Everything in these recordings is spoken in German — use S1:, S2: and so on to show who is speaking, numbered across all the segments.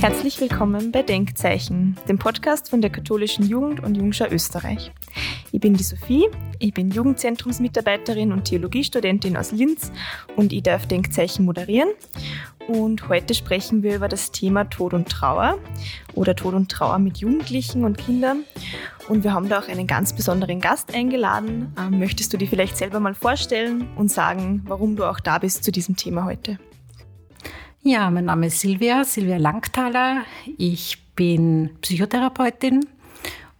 S1: Herzlich willkommen bei Denkzeichen, dem Podcast von der Katholischen Jugend und Jungschau Österreich. Ich bin die Sophie, ich bin Jugendzentrumsmitarbeiterin und Theologiestudentin aus Linz und ich darf Denkzeichen moderieren. Und heute sprechen wir über das Thema Tod und Trauer oder Tod und Trauer mit Jugendlichen und Kindern. Und wir haben da auch einen ganz besonderen Gast eingeladen. Ähm, möchtest du dir vielleicht selber mal vorstellen und sagen, warum du auch da bist zu diesem Thema heute?
S2: Ja, mein Name ist Silvia, Silvia Langthaler. Ich bin Psychotherapeutin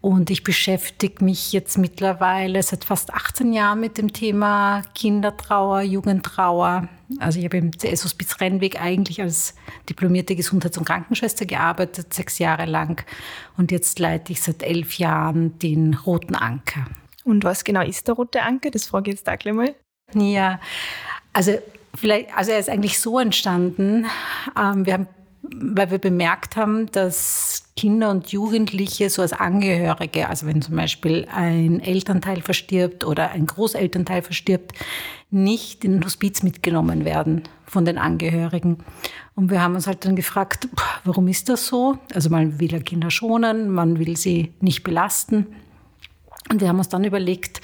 S2: und ich beschäftige mich jetzt mittlerweile seit fast 18 Jahren mit dem Thema Kindertrauer, Jugendtrauer. Also ich habe im CS-Hospiz Rennweg eigentlich als diplomierte Gesundheits- und Krankenschwester gearbeitet, sechs Jahre lang. Und jetzt leite ich seit elf Jahren den Roten Anker.
S1: Und was genau ist der Rote Anker? Das frage ich jetzt auch gleich mal.
S2: Ja, also Vielleicht, also er ist eigentlich so entstanden, ähm, wir haben, weil wir bemerkt haben, dass Kinder und Jugendliche so als Angehörige, also wenn zum Beispiel ein Elternteil verstirbt oder ein Großelternteil verstirbt, nicht in den Hospiz mitgenommen werden von den Angehörigen. Und wir haben uns halt dann gefragt, warum ist das so? Also man will ja Kinder schonen, man will sie nicht belasten. Und wir haben uns dann überlegt,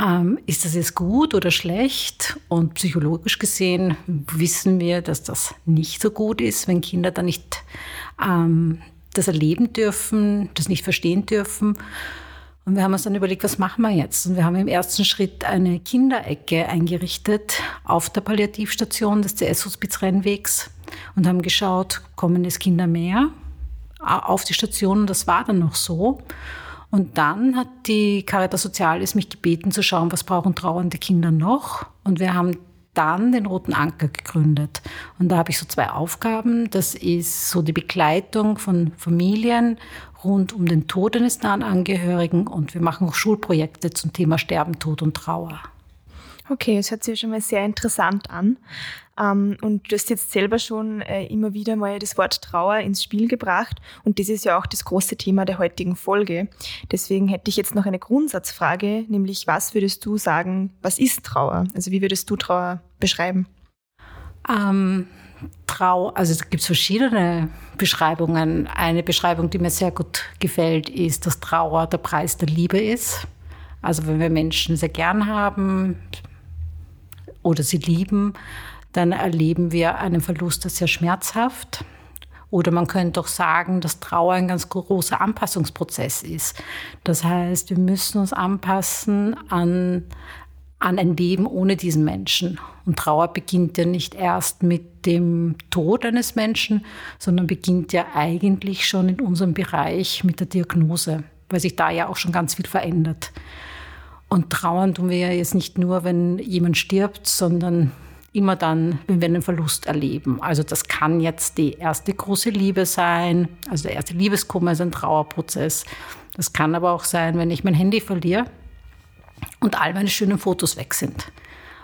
S2: ähm, ist das jetzt gut oder schlecht? Und psychologisch gesehen wissen wir, dass das nicht so gut ist, wenn Kinder dann nicht ähm, das erleben dürfen, das nicht verstehen dürfen. Und wir haben uns dann überlegt, was machen wir jetzt? Und wir haben im ersten Schritt eine Kinderecke eingerichtet auf der Palliativstation des CS-Hospiz Rennwegs und haben geschaut, kommen es Kinder mehr auf die Station? Und das war dann noch so. Und dann hat die Caritas Sozialis mich gebeten zu schauen, was brauchen trauernde Kinder noch. Und wir haben dann den Roten Anker gegründet. Und da habe ich so zwei Aufgaben. Das ist so die Begleitung von Familien rund um den Tod eines nahen Angehörigen und wir machen auch Schulprojekte zum Thema Sterben, Tod und Trauer.
S1: Okay, es hört sich schon mal sehr interessant an. Ähm, und du hast jetzt selber schon äh, immer wieder mal das Wort Trauer ins Spiel gebracht. Und das ist ja auch das große Thema der heutigen Folge. Deswegen hätte ich jetzt noch eine Grundsatzfrage, nämlich was würdest du sagen, was ist Trauer? Also wie würdest du Trauer beschreiben?
S2: Ähm, Trau, also es gibt verschiedene Beschreibungen. Eine Beschreibung, die mir sehr gut gefällt, ist, dass Trauer der Preis der Liebe ist. Also wenn wir Menschen sehr gern haben oder sie lieben, dann erleben wir einen Verlust, der sehr schmerzhaft. Oder man könnte auch sagen, dass Trauer ein ganz großer Anpassungsprozess ist. Das heißt, wir müssen uns anpassen an, an ein Leben ohne diesen Menschen. Und Trauer beginnt ja nicht erst mit dem Tod eines Menschen, sondern beginnt ja eigentlich schon in unserem Bereich mit der Diagnose, weil sich da ja auch schon ganz viel verändert. Und trauern tun wir ja jetzt nicht nur, wenn jemand stirbt, sondern immer dann, wenn wir einen Verlust erleben. Also das kann jetzt die erste große Liebe sein, also der erste Liebeskummer ist ein Trauerprozess. Das kann aber auch sein, wenn ich mein Handy verliere und all meine schönen Fotos weg sind.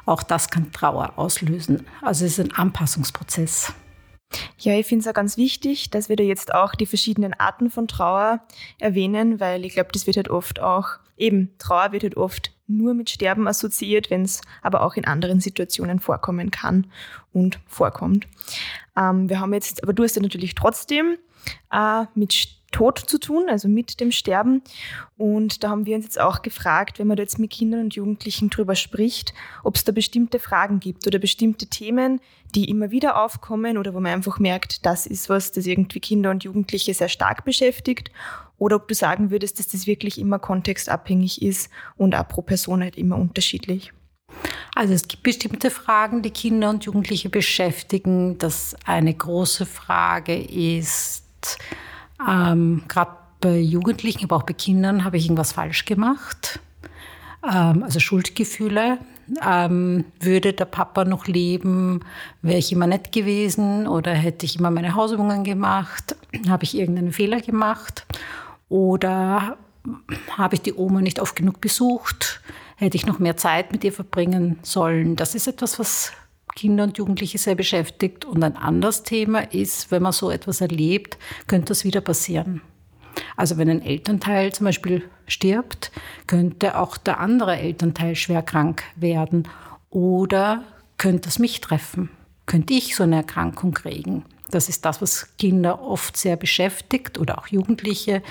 S2: Auch das kann Trauer auslösen. Also es ist ein Anpassungsprozess.
S1: Ja, ich finde es auch ganz wichtig, dass wir da jetzt auch die verschiedenen Arten von Trauer erwähnen, weil ich glaube, das wird halt oft auch, eben, Trauer wird halt oft nur mit Sterben assoziiert, wenn es aber auch in anderen Situationen vorkommen kann und vorkommt. Ähm, wir haben jetzt, aber du hast ja natürlich trotzdem äh, mit Tod zu tun, also mit dem Sterben. Und da haben wir uns jetzt auch gefragt, wenn man da jetzt mit Kindern und Jugendlichen drüber spricht, ob es da bestimmte Fragen gibt oder bestimmte Themen, die immer wieder aufkommen oder wo man einfach merkt, das ist was, das irgendwie Kinder und Jugendliche sehr stark beschäftigt oder ob du sagen würdest, dass das wirklich immer kontextabhängig ist und auch pro Person halt immer unterschiedlich.
S2: Also es gibt bestimmte Fragen, die Kinder und Jugendliche beschäftigen. Das eine große Frage ist, ähm, gerade bei Jugendlichen, aber auch bei Kindern, habe ich irgendwas falsch gemacht? Ähm, also Schuldgefühle. Ähm, würde der Papa noch leben? Wäre ich immer nett gewesen? Oder hätte ich immer meine Hausübungen gemacht? Habe ich irgendeinen Fehler gemacht? Oder habe ich die Oma nicht oft genug besucht? Hätte ich noch mehr Zeit mit ihr verbringen sollen? Das ist etwas, was Kinder und Jugendliche sehr beschäftigt. Und ein anderes Thema ist, wenn man so etwas erlebt, könnte das wieder passieren. Also wenn ein Elternteil zum Beispiel stirbt, könnte auch der andere Elternteil schwer krank werden oder könnte es mich treffen? Könnte ich so eine Erkrankung kriegen? Das ist das, was Kinder oft sehr beschäftigt oder auch Jugendliche.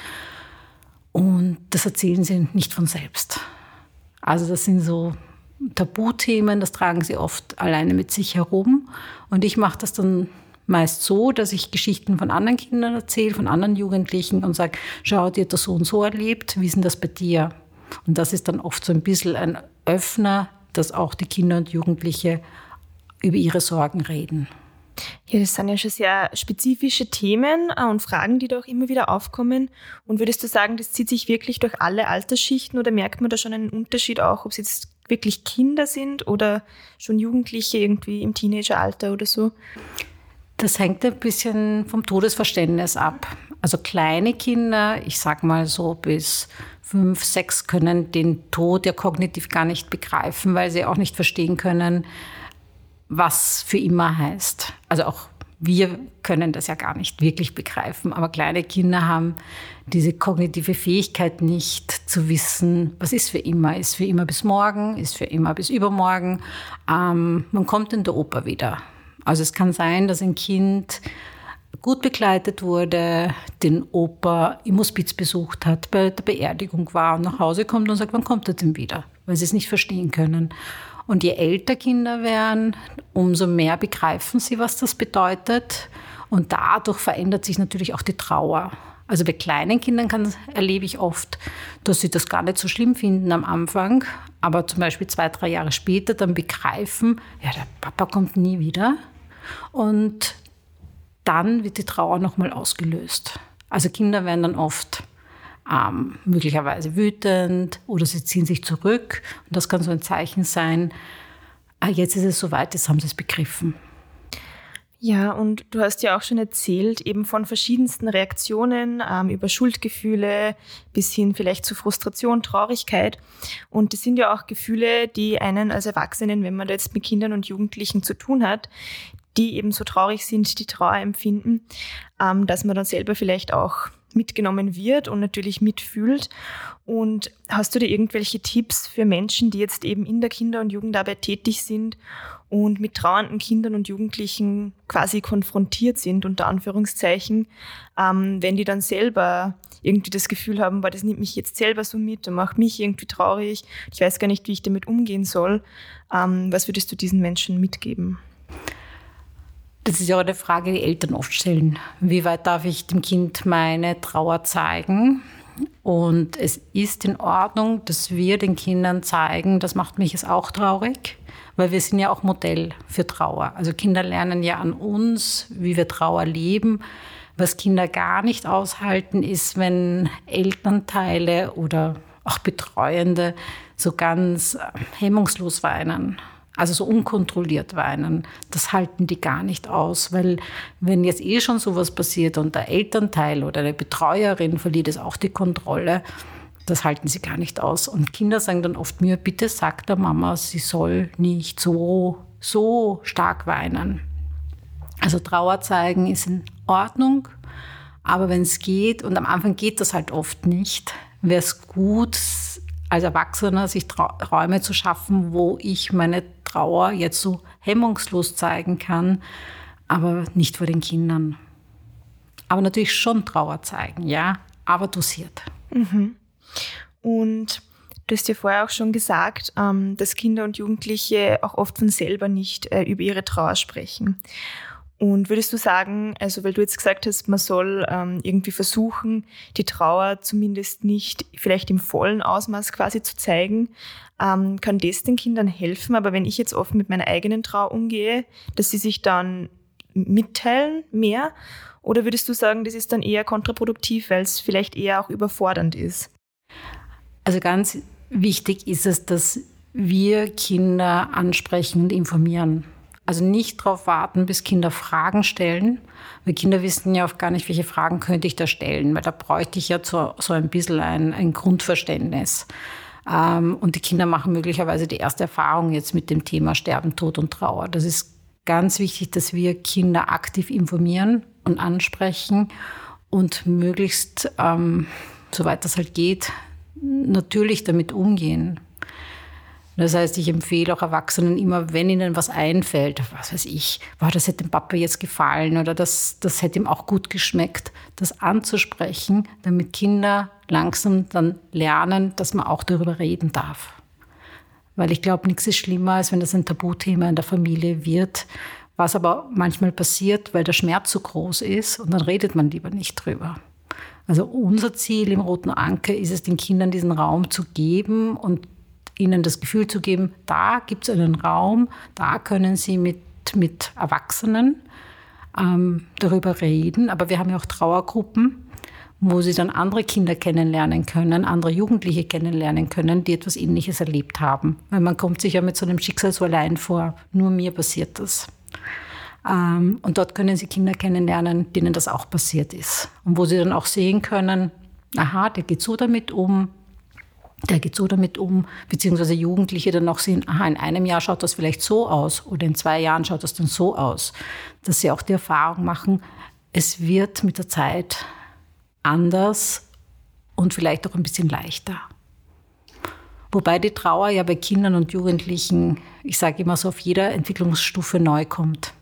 S2: Und das erzählen sie nicht von selbst. Also das sind so Tabuthemen, das tragen sie oft alleine mit sich herum. Und ich mache das dann meist so, dass ich Geschichten von anderen Kindern erzähle, von anderen Jugendlichen und sage, schau, dir das so und so erlebt, wie ist denn das bei dir? Und das ist dann oft so ein bisschen ein Öffner, dass auch die Kinder und Jugendliche über ihre Sorgen reden.
S1: Ja, das sind ja schon sehr spezifische Themen äh, und Fragen, die da auch immer wieder aufkommen. Und würdest du sagen, das zieht sich wirklich durch alle Altersschichten oder merkt man da schon einen Unterschied auch, ob es jetzt wirklich Kinder sind oder schon Jugendliche irgendwie im Teenageralter oder so?
S2: Das hängt ein bisschen vom Todesverständnis ab. Also kleine Kinder, ich sag mal so bis fünf, sechs, können den Tod ja kognitiv gar nicht begreifen, weil sie auch nicht verstehen können, was für immer heißt. Also auch wir können das ja gar nicht wirklich begreifen, aber kleine Kinder haben diese kognitive Fähigkeit nicht zu wissen, was ist für immer. Ist für immer bis morgen, ist für immer bis übermorgen. Ähm, man kommt in der Oper wieder. Also es kann sein, dass ein Kind gut begleitet wurde, den Opa im Hospiz besucht hat, bei der Beerdigung war und nach Hause kommt und sagt, wann kommt er denn wieder? Weil sie es nicht verstehen können. Und je älter Kinder werden, umso mehr begreifen sie, was das bedeutet. Und dadurch verändert sich natürlich auch die Trauer. Also bei kleinen Kindern kann, erlebe ich oft, dass sie das gar nicht so schlimm finden am Anfang, aber zum Beispiel zwei, drei Jahre später dann begreifen, ja, der Papa kommt nie wieder. Und dann wird die Trauer nochmal ausgelöst. Also Kinder werden dann oft ähm, möglicherweise wütend oder sie ziehen sich zurück. Und das kann so ein Zeichen sein, ah, jetzt ist es soweit, jetzt haben sie es begriffen.
S1: Ja, und du hast ja auch schon erzählt, eben von verschiedensten Reaktionen ähm, über Schuldgefühle bis hin vielleicht zu Frustration, Traurigkeit. Und das sind ja auch Gefühle, die einen als Erwachsenen, wenn man da jetzt mit Kindern und Jugendlichen zu tun hat, die eben so traurig sind, die Trauer empfinden, ähm, dass man dann selber vielleicht auch mitgenommen wird und natürlich mitfühlt. Und hast du da irgendwelche Tipps für Menschen, die jetzt eben in der Kinder- und Jugendarbeit tätig sind und mit trauernden Kindern und Jugendlichen quasi konfrontiert sind, unter Anführungszeichen, ähm, wenn die dann selber irgendwie das Gefühl haben, boah, das nimmt mich jetzt selber so mit und macht mich irgendwie traurig, ich weiß gar nicht, wie ich damit umgehen soll. Ähm, was würdest du diesen Menschen mitgeben?
S2: Das ist ja auch eine Frage, die Eltern oft stellen. Wie weit darf ich dem Kind meine Trauer zeigen? Und es ist in Ordnung, dass wir den Kindern zeigen, das macht mich jetzt auch traurig, weil wir sind ja auch Modell für Trauer. Also Kinder lernen ja an uns, wie wir Trauer leben. Was Kinder gar nicht aushalten, ist, wenn Elternteile oder auch Betreuende so ganz hemmungslos weinen also so unkontrolliert weinen, das halten die gar nicht aus, weil wenn jetzt eh schon sowas passiert und der Elternteil oder eine Betreuerin verliert es auch die Kontrolle, das halten sie gar nicht aus. Und Kinder sagen dann oft mir, bitte sag der Mama, sie soll nicht so, so stark weinen. Also Trauer zeigen ist in Ordnung, aber wenn es geht, und am Anfang geht das halt oft nicht, wäre es gut, als Erwachsener sich Räume zu schaffen, wo ich meine Trauer jetzt so hemmungslos zeigen kann, aber nicht vor den Kindern. Aber natürlich schon Trauer zeigen, ja, aber dosiert.
S1: Mhm. Und du hast ja vorher auch schon gesagt, ähm, dass Kinder und Jugendliche auch oft von selber nicht äh, über ihre Trauer sprechen. Und würdest du sagen, also weil du jetzt gesagt hast, man soll ähm, irgendwie versuchen, die Trauer zumindest nicht vielleicht im vollen Ausmaß quasi zu zeigen, ähm, kann das den Kindern helfen? Aber wenn ich jetzt oft mit meiner eigenen Trauer umgehe, dass sie sich dann mitteilen mehr? Oder würdest du sagen, das ist dann eher kontraproduktiv, weil es vielleicht eher auch überfordernd ist?
S2: Also ganz wichtig ist es, dass wir Kinder ansprechen und informieren. Also nicht darauf warten, bis Kinder Fragen stellen, weil Kinder wissen ja oft gar nicht, welche Fragen könnte ich da stellen, weil da bräuchte ich ja so, so ein bisschen ein, ein Grundverständnis. Ähm, und die Kinder machen möglicherweise die erste Erfahrung jetzt mit dem Thema Sterben, Tod und Trauer. Das ist ganz wichtig, dass wir Kinder aktiv informieren und ansprechen und möglichst, ähm, soweit das halt geht, natürlich damit umgehen. Das heißt, ich empfehle auch Erwachsenen immer, wenn ihnen was einfällt, was weiß ich, wow, das hätte dem Papa jetzt gefallen oder das, das hätte ihm auch gut geschmeckt, das anzusprechen, damit Kinder langsam dann lernen, dass man auch darüber reden darf. Weil ich glaube, nichts ist schlimmer, als wenn das ein Tabuthema in der Familie wird, was aber manchmal passiert, weil der Schmerz so groß ist und dann redet man lieber nicht drüber. Also unser Ziel im Roten Anker ist es, den Kindern diesen Raum zu geben und ihnen das Gefühl zu geben, da gibt es einen Raum, da können sie mit, mit Erwachsenen ähm, darüber reden. Aber wir haben ja auch Trauergruppen, wo sie dann andere Kinder kennenlernen können, andere Jugendliche kennenlernen können, die etwas Ähnliches erlebt haben. Weil man kommt sich ja mit so einem Schicksal so allein vor. Nur mir passiert das. Ähm, und dort können sie Kinder kennenlernen, denen das auch passiert ist. Und wo sie dann auch sehen können, aha, der geht so damit um, der geht so damit um, beziehungsweise Jugendliche dann auch sehen, aha, in einem Jahr schaut das vielleicht so aus oder in zwei Jahren schaut das dann so aus. Dass sie auch die Erfahrung machen, es wird mit der Zeit anders und vielleicht auch ein bisschen leichter. Wobei die Trauer ja bei Kindern und Jugendlichen, ich sage immer so, auf jeder Entwicklungsstufe neu kommt.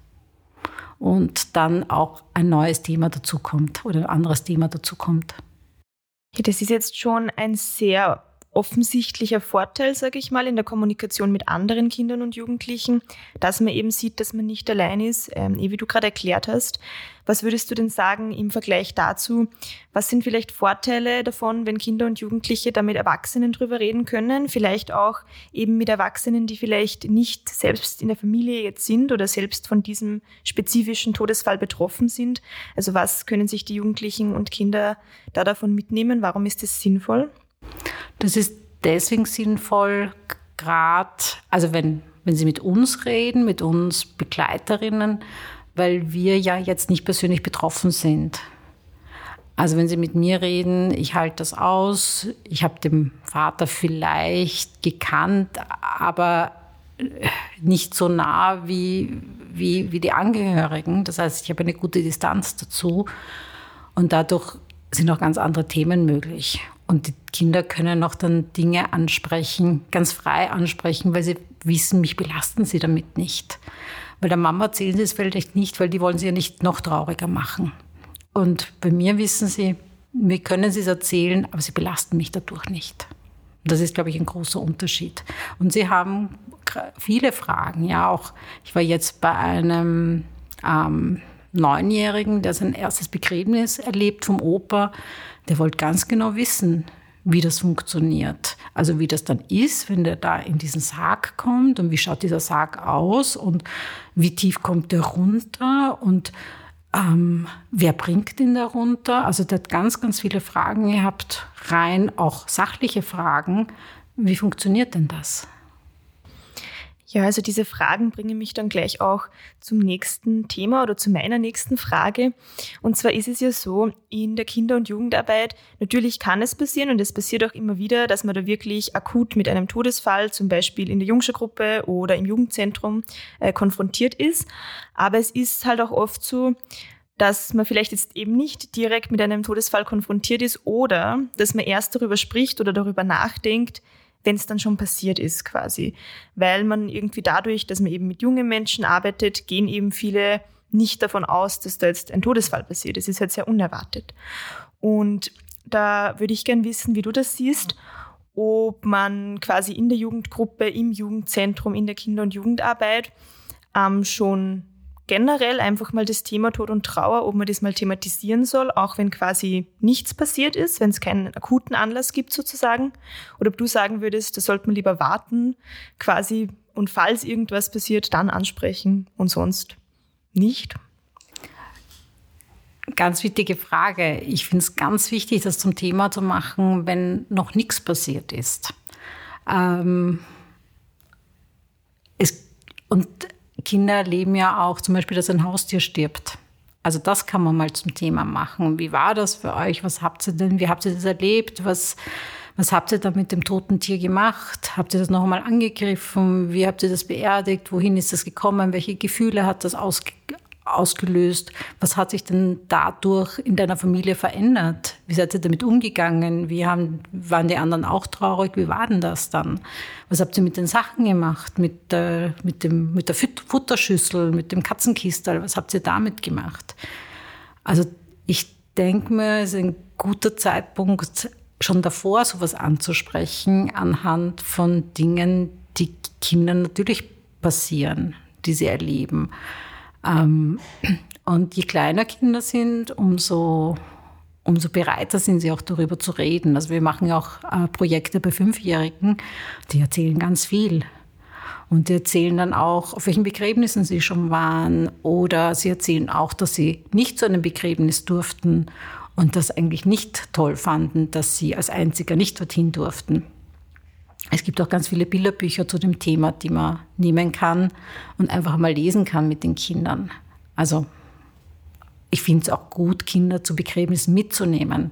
S2: Und dann auch ein neues Thema dazukommt oder ein anderes Thema dazukommt.
S1: Ja, das ist jetzt schon ein sehr offensichtlicher Vorteil, sage ich mal, in der Kommunikation mit anderen Kindern und Jugendlichen, dass man eben sieht, dass man nicht allein ist, ähm, wie du gerade erklärt hast. Was würdest du denn sagen im Vergleich dazu? Was sind vielleicht Vorteile davon, wenn Kinder und Jugendliche da mit Erwachsenen drüber reden können? Vielleicht auch eben mit Erwachsenen, die vielleicht nicht selbst in der Familie jetzt sind oder selbst von diesem spezifischen Todesfall betroffen sind. Also was können sich die Jugendlichen und Kinder da davon mitnehmen? Warum ist das sinnvoll?
S2: Das ist deswegen sinnvoll, gerade, also wenn, wenn Sie mit uns reden, mit uns Begleiterinnen, weil wir ja jetzt nicht persönlich betroffen sind. Also wenn Sie mit mir reden, ich halte das aus, ich habe den Vater vielleicht gekannt, aber nicht so nah wie, wie, wie die Angehörigen. Das heißt, ich habe eine gute Distanz dazu und dadurch sind auch ganz andere Themen möglich. Und die Kinder können auch dann Dinge ansprechen, ganz frei ansprechen, weil sie wissen, mich belasten sie damit nicht. Weil der Mama erzählen sie es vielleicht nicht, weil die wollen sie ja nicht noch trauriger machen. Und bei mir wissen sie, mir können sie es erzählen, aber sie belasten mich dadurch nicht. Das ist, glaube ich, ein großer Unterschied. Und sie haben viele Fragen. Ja, auch ich war jetzt bei einem ähm, Neunjährigen, der sein erstes Begräbnis erlebt vom Opa der wollte ganz genau wissen, wie das funktioniert. Also wie das dann ist, wenn der da in diesen Sarg kommt und wie schaut dieser Sarg aus und wie tief kommt der runter und ähm, wer bringt ihn da runter? Also der hat ganz, ganz viele Fragen gehabt, rein auch sachliche Fragen. Wie funktioniert denn das?
S1: Ja, also diese Fragen bringen mich dann gleich auch zum nächsten Thema oder zu meiner nächsten Frage. Und zwar ist es ja so, in der Kinder- und Jugendarbeit, natürlich kann es passieren und es passiert auch immer wieder, dass man da wirklich akut mit einem Todesfall, zum Beispiel in der Jungschergruppe oder im Jugendzentrum, äh, konfrontiert ist. Aber es ist halt auch oft so, dass man vielleicht jetzt eben nicht direkt mit einem Todesfall konfrontiert ist oder dass man erst darüber spricht oder darüber nachdenkt, wenn es dann schon passiert ist quasi. Weil man irgendwie dadurch, dass man eben mit jungen Menschen arbeitet, gehen eben viele nicht davon aus, dass da jetzt ein Todesfall passiert. Es ist halt sehr unerwartet. Und da würde ich gern wissen, wie du das siehst, ob man quasi in der Jugendgruppe, im Jugendzentrum, in der Kinder- und Jugendarbeit ähm, schon generell einfach mal das Thema Tod und Trauer, ob man das mal thematisieren soll, auch wenn quasi nichts passiert ist, wenn es keinen akuten Anlass gibt sozusagen. Oder ob du sagen würdest, da sollte man lieber warten, quasi, und falls irgendwas passiert, dann ansprechen und sonst nicht.
S2: Ganz wichtige Frage. Ich finde es ganz wichtig, das zum Thema zu machen, wenn noch nichts passiert ist. Ähm, es, und Kinder erleben ja auch zum Beispiel, dass ein Haustier stirbt. Also das kann man mal zum Thema machen. Wie war das für euch? Was habt ihr denn? Wie habt ihr das erlebt? Was, was habt ihr da mit dem toten Tier gemacht? Habt ihr das noch einmal angegriffen? Wie habt ihr das beerdigt? Wohin ist das gekommen? Welche Gefühle hat das ausge ausgelöst. Was hat sich denn dadurch in deiner Familie verändert? Wie seid ihr damit umgegangen? Wie haben, waren die anderen auch traurig? Wie war denn das dann? Was habt ihr mit den Sachen gemacht? Mit, äh, mit, dem, mit der Futterschüssel, mit dem Katzenkistel? Was habt ihr damit gemacht? Also ich denke mir, es ist ein guter Zeitpunkt, schon davor sowas anzusprechen, anhand von Dingen, die Kindern natürlich passieren, die sie erleben. Ähm, und je kleiner Kinder sind, umso, umso bereiter sind sie auch darüber zu reden. Also wir machen auch äh, Projekte bei Fünfjährigen, die erzählen ganz viel. Und die erzählen dann auch, auf welchen Begräbnissen sie schon waren. Oder sie erzählen auch, dass sie nicht zu einem Begräbnis durften und das eigentlich nicht toll fanden, dass sie als Einziger nicht dorthin durften. Es gibt auch ganz viele Bilderbücher zu dem Thema, die man nehmen kann und einfach mal lesen kann mit den Kindern. Also ich finde es auch gut, Kinder zu Begräbnissen mitzunehmen.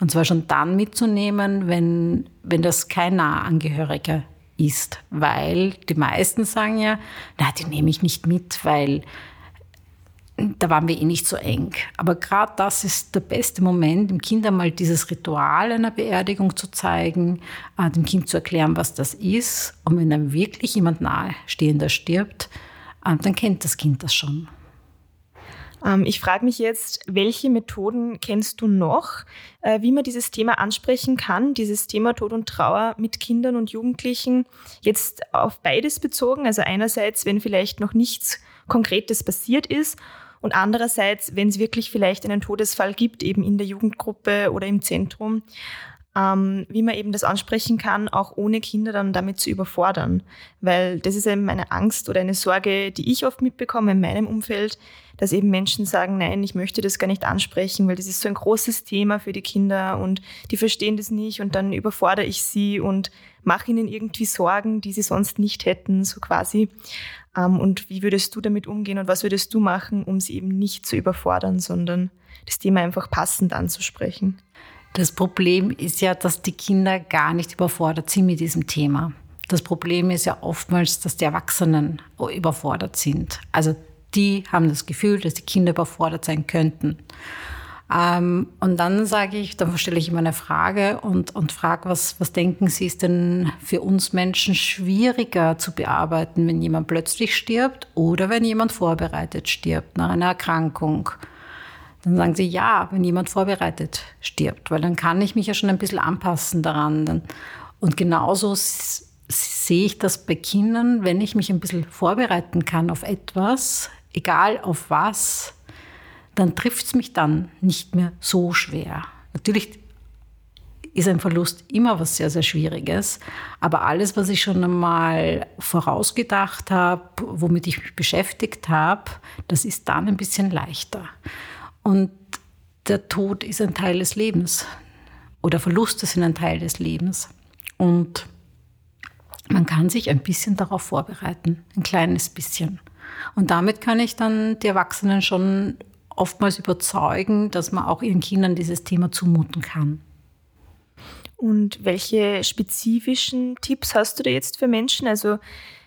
S2: Und zwar schon dann mitzunehmen, wenn, wenn das kein Nahangehöriger ist. Weil die meisten sagen ja, na, die nehme ich nicht mit, weil da waren wir eh nicht so eng. Aber gerade das ist der beste Moment, dem Kind einmal dieses Ritual einer Beerdigung zu zeigen, äh, dem Kind zu erklären, was das ist. Und wenn dann wirklich jemand nahestehender stirbt, äh, dann kennt das Kind das schon.
S1: Ähm, ich frage mich jetzt, welche Methoden kennst du noch, äh, wie man dieses Thema ansprechen kann, dieses Thema Tod und Trauer mit Kindern und Jugendlichen, jetzt auf beides bezogen. Also einerseits, wenn vielleicht noch nichts Konkretes passiert ist und andererseits, wenn es wirklich vielleicht einen Todesfall gibt, eben in der Jugendgruppe oder im Zentrum, ähm, wie man eben das ansprechen kann, auch ohne Kinder dann damit zu überfordern. Weil das ist eben eine Angst oder eine Sorge, die ich oft mitbekomme in meinem Umfeld, dass eben Menschen sagen, nein, ich möchte das gar nicht ansprechen, weil das ist so ein großes Thema für die Kinder und die verstehen das nicht und dann überfordere ich sie und mache ihnen irgendwie Sorgen, die sie sonst nicht hätten, so quasi. Ähm, und wie würdest du damit umgehen und was würdest du machen, um sie eben nicht zu überfordern, sondern das Thema einfach passend anzusprechen?
S2: Das Problem ist ja, dass die Kinder gar nicht überfordert sind mit diesem Thema. Das Problem ist ja oftmals, dass die Erwachsenen überfordert sind. Also die haben das Gefühl, dass die Kinder überfordert sein könnten. Ähm, und dann sage ich, dann stelle ich immer eine Frage und, und frage, was, was denken Sie, ist denn für uns Menschen schwieriger zu bearbeiten, wenn jemand plötzlich stirbt oder wenn jemand vorbereitet stirbt nach einer Erkrankung? Dann sagen sie, ja, wenn jemand vorbereitet stirbt, weil dann kann ich mich ja schon ein bisschen anpassen daran. Und genauso sehe ich das bei Kindern, wenn ich mich ein bisschen vorbereiten kann auf etwas, egal auf was, dann trifft es mich dann nicht mehr so schwer. Natürlich ist ein Verlust immer was sehr, sehr Schwieriges. Aber alles, was ich schon einmal vorausgedacht habe, womit ich mich beschäftigt habe, das ist dann ein bisschen leichter. Und der Tod ist ein Teil des Lebens oder Verluste sind ein Teil des Lebens. Und man kann sich ein bisschen darauf vorbereiten, ein kleines bisschen. Und damit kann ich dann die Erwachsenen schon oftmals überzeugen, dass man auch ihren Kindern dieses Thema zumuten kann.
S1: Und welche spezifischen Tipps hast du da jetzt für Menschen? Also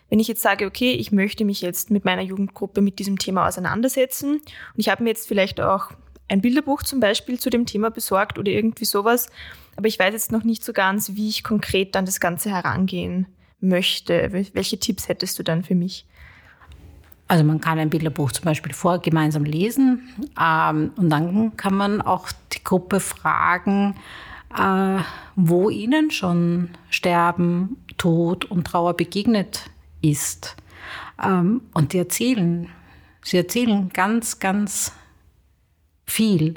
S1: wenn ich jetzt sage, okay, ich möchte mich jetzt mit meiner Jugendgruppe mit diesem Thema auseinandersetzen und ich habe mir jetzt vielleicht auch ein Bilderbuch zum Beispiel zu dem Thema besorgt oder irgendwie sowas, aber ich weiß jetzt noch nicht so ganz, wie ich konkret dann das Ganze herangehen möchte. Welche Tipps hättest du dann für mich?
S2: Also man kann ein Bilderbuch zum Beispiel vor gemeinsam lesen ähm, und dann kann man auch die Gruppe fragen, äh, wo ihnen schon Sterben, Tod und Trauer begegnet ist. Ähm, und die erzählen, sie erzählen ganz, ganz viel.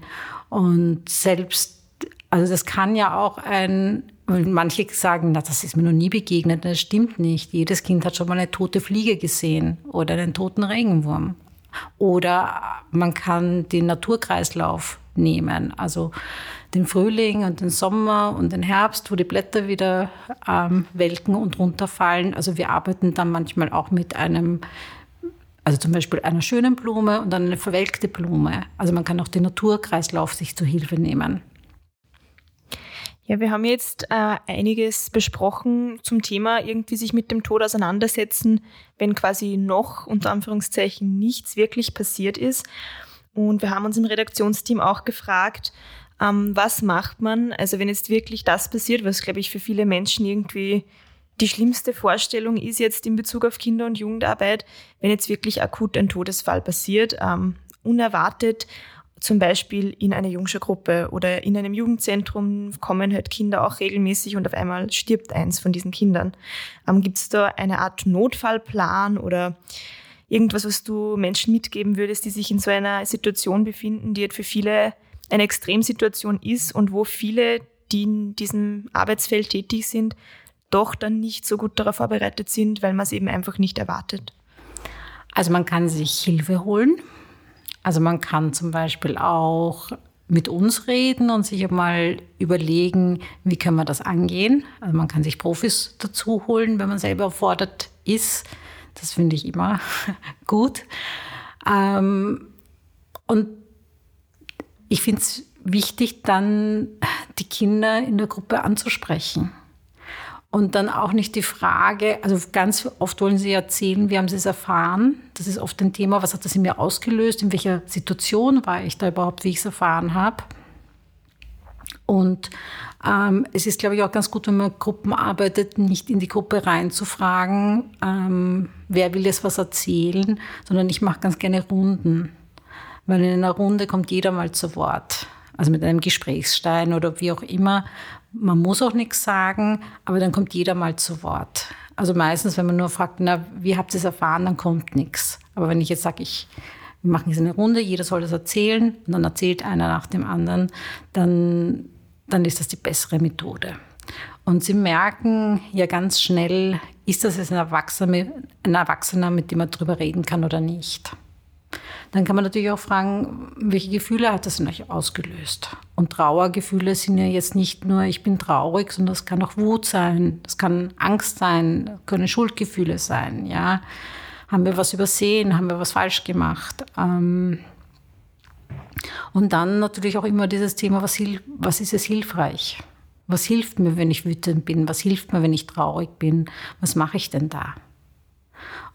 S2: Und selbst, also das kann ja auch ein Manche sagen, na, das ist mir noch nie begegnet. Das stimmt nicht. Jedes Kind hat schon mal eine tote Fliege gesehen oder einen toten Regenwurm. Oder man kann den Naturkreislauf nehmen, also den Frühling und den Sommer und den Herbst, wo die Blätter wieder ähm, welken und runterfallen. Also wir arbeiten dann manchmal auch mit einem, also zum Beispiel einer schönen Blume und dann eine verwelkte Blume. Also man kann auch den Naturkreislauf sich zu Hilfe nehmen.
S1: Ja, wir haben jetzt äh, einiges besprochen zum Thema irgendwie sich mit dem Tod auseinandersetzen, wenn quasi noch unter Anführungszeichen nichts wirklich passiert ist. Und wir haben uns im Redaktionsteam auch gefragt, ähm, was macht man, also wenn jetzt wirklich das passiert, was glaube ich für viele Menschen irgendwie die schlimmste Vorstellung ist jetzt in Bezug auf Kinder- und Jugendarbeit, wenn jetzt wirklich akut ein Todesfall passiert, ähm, unerwartet zum Beispiel in einer Jungschergruppe oder in einem Jugendzentrum kommen halt Kinder auch regelmäßig und auf einmal stirbt eins von diesen Kindern. Ähm, Gibt es da eine Art Notfallplan oder irgendwas, was du Menschen mitgeben würdest, die sich in so einer Situation befinden, die halt für viele eine Extremsituation ist und wo viele, die in diesem Arbeitsfeld tätig sind, doch dann nicht so gut darauf vorbereitet sind, weil man es eben einfach nicht erwartet?
S2: Also man kann sich Hilfe holen. Also man kann zum Beispiel auch mit uns reden und sich mal überlegen, wie können wir das angehen. Also man kann sich Profis dazu holen, wenn man selber erfordert ist. Das finde ich immer gut. Ähm, und ich finde es wichtig, dann die Kinder in der Gruppe anzusprechen. Und dann auch nicht die Frage, also ganz oft wollen sie erzählen, wie haben sie es erfahren. Das ist oft ein Thema, was hat das in mir ausgelöst, in welcher Situation war ich da überhaupt, wie ich es erfahren habe. Und ähm, es ist, glaube ich, auch ganz gut, wenn man Gruppen arbeitet, nicht in die Gruppe reinzufragen, ähm, wer will jetzt was erzählen, sondern ich mache ganz gerne Runden. Weil in einer Runde kommt jeder mal zu Wort. Also mit einem Gesprächsstein oder wie auch immer. Man muss auch nichts sagen, aber dann kommt jeder mal zu Wort. Also meistens, wenn man nur fragt, na, wie habt ihr es erfahren, dann kommt nichts. Aber wenn ich jetzt sage, ich wir machen jetzt eine Runde, jeder soll das erzählen und dann erzählt einer nach dem anderen, dann, dann ist das die bessere Methode. Und sie merken ja ganz schnell, ist das jetzt ein Erwachsener, ein Erwachsener, mit dem man darüber reden kann oder nicht. Dann kann man natürlich auch fragen, welche Gefühle hat das in euch ausgelöst? Und Trauergefühle sind ja jetzt nicht nur, ich bin traurig, sondern es kann auch Wut sein, es kann Angst sein, können Schuldgefühle sein, ja. Haben wir was übersehen? Haben wir was falsch gemacht? Ähm und dann natürlich auch immer dieses Thema, was, was ist es hilfreich? Was hilft mir, wenn ich wütend bin? Was hilft mir, wenn ich traurig bin? Was mache ich denn da?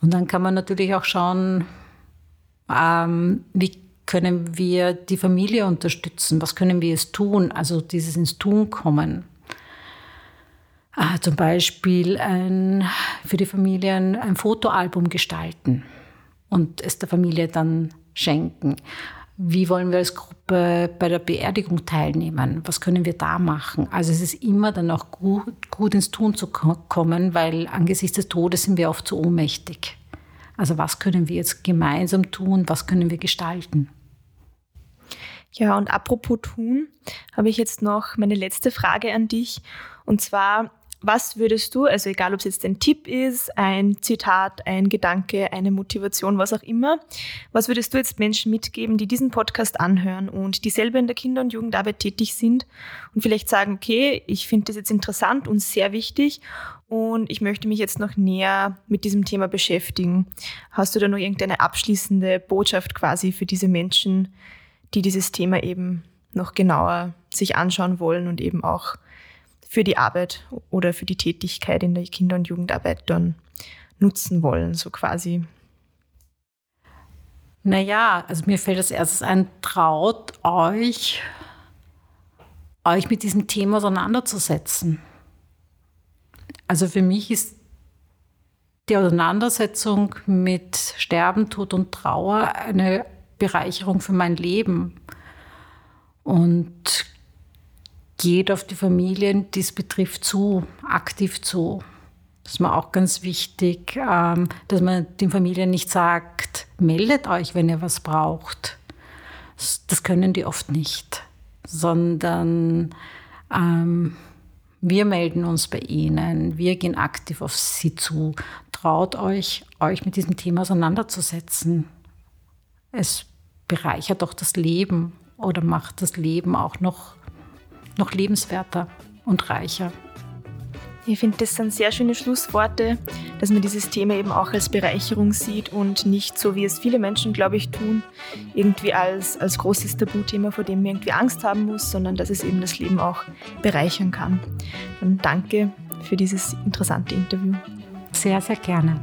S2: Und dann kann man natürlich auch schauen, ähm, wie können wir die Familie unterstützen? Was können wir es tun? Also dieses ins Tun kommen. Äh, zum Beispiel ein, für die Familie ein, Fotoalbum gestalten und es der Familie dann schenken. Wie wollen wir als Gruppe bei der Beerdigung teilnehmen? Was können wir da machen? Also es ist immer dann auch gut, gut ins Tun zu kommen, weil angesichts des Todes sind wir oft so ohnmächtig. Also was können wir jetzt gemeinsam tun? Was können wir gestalten?
S1: Ja, und apropos tun, habe ich jetzt noch meine letzte Frage an dich. Und zwar, was würdest du, also egal ob es jetzt ein Tipp ist, ein Zitat, ein Gedanke, eine Motivation, was auch immer, was würdest du jetzt Menschen mitgeben, die diesen Podcast anhören und die selber in der Kinder- und Jugendarbeit tätig sind und vielleicht sagen, okay, ich finde das jetzt interessant und sehr wichtig und ich möchte mich jetzt noch näher mit diesem Thema beschäftigen. Hast du da noch irgendeine abschließende Botschaft quasi für diese Menschen, die dieses Thema eben noch genauer sich anschauen wollen und eben auch für die Arbeit oder für die Tätigkeit in der Kinder- und Jugendarbeit dann nutzen wollen, so quasi?
S2: Naja, also mir fällt als erstes ein, traut euch, euch mit diesem Thema auseinanderzusetzen. Also für mich ist die Auseinandersetzung mit Sterben, Tod und Trauer eine Bereicherung für mein Leben. Und geht auf die Familien, die es betrifft, zu, aktiv zu. Das ist mir auch ganz wichtig, ähm, dass man den Familien nicht sagt, meldet euch, wenn ihr was braucht. Das können die oft nicht, sondern ähm, wir melden uns bei ihnen, wir gehen aktiv auf sie zu. Traut euch, euch mit diesem Thema auseinanderzusetzen. Es bereichert doch das Leben oder macht das Leben auch noch noch lebenswerter und reicher.
S1: Ich finde, das sind sehr schöne Schlussworte, dass man dieses Thema eben auch als Bereicherung sieht und nicht so, wie es viele Menschen, glaube ich, tun, irgendwie als, als großes Tabuthema, vor dem man irgendwie Angst haben muss, sondern dass es eben das Leben auch bereichern kann. Dann danke für dieses interessante Interview.
S2: Sehr, sehr gerne.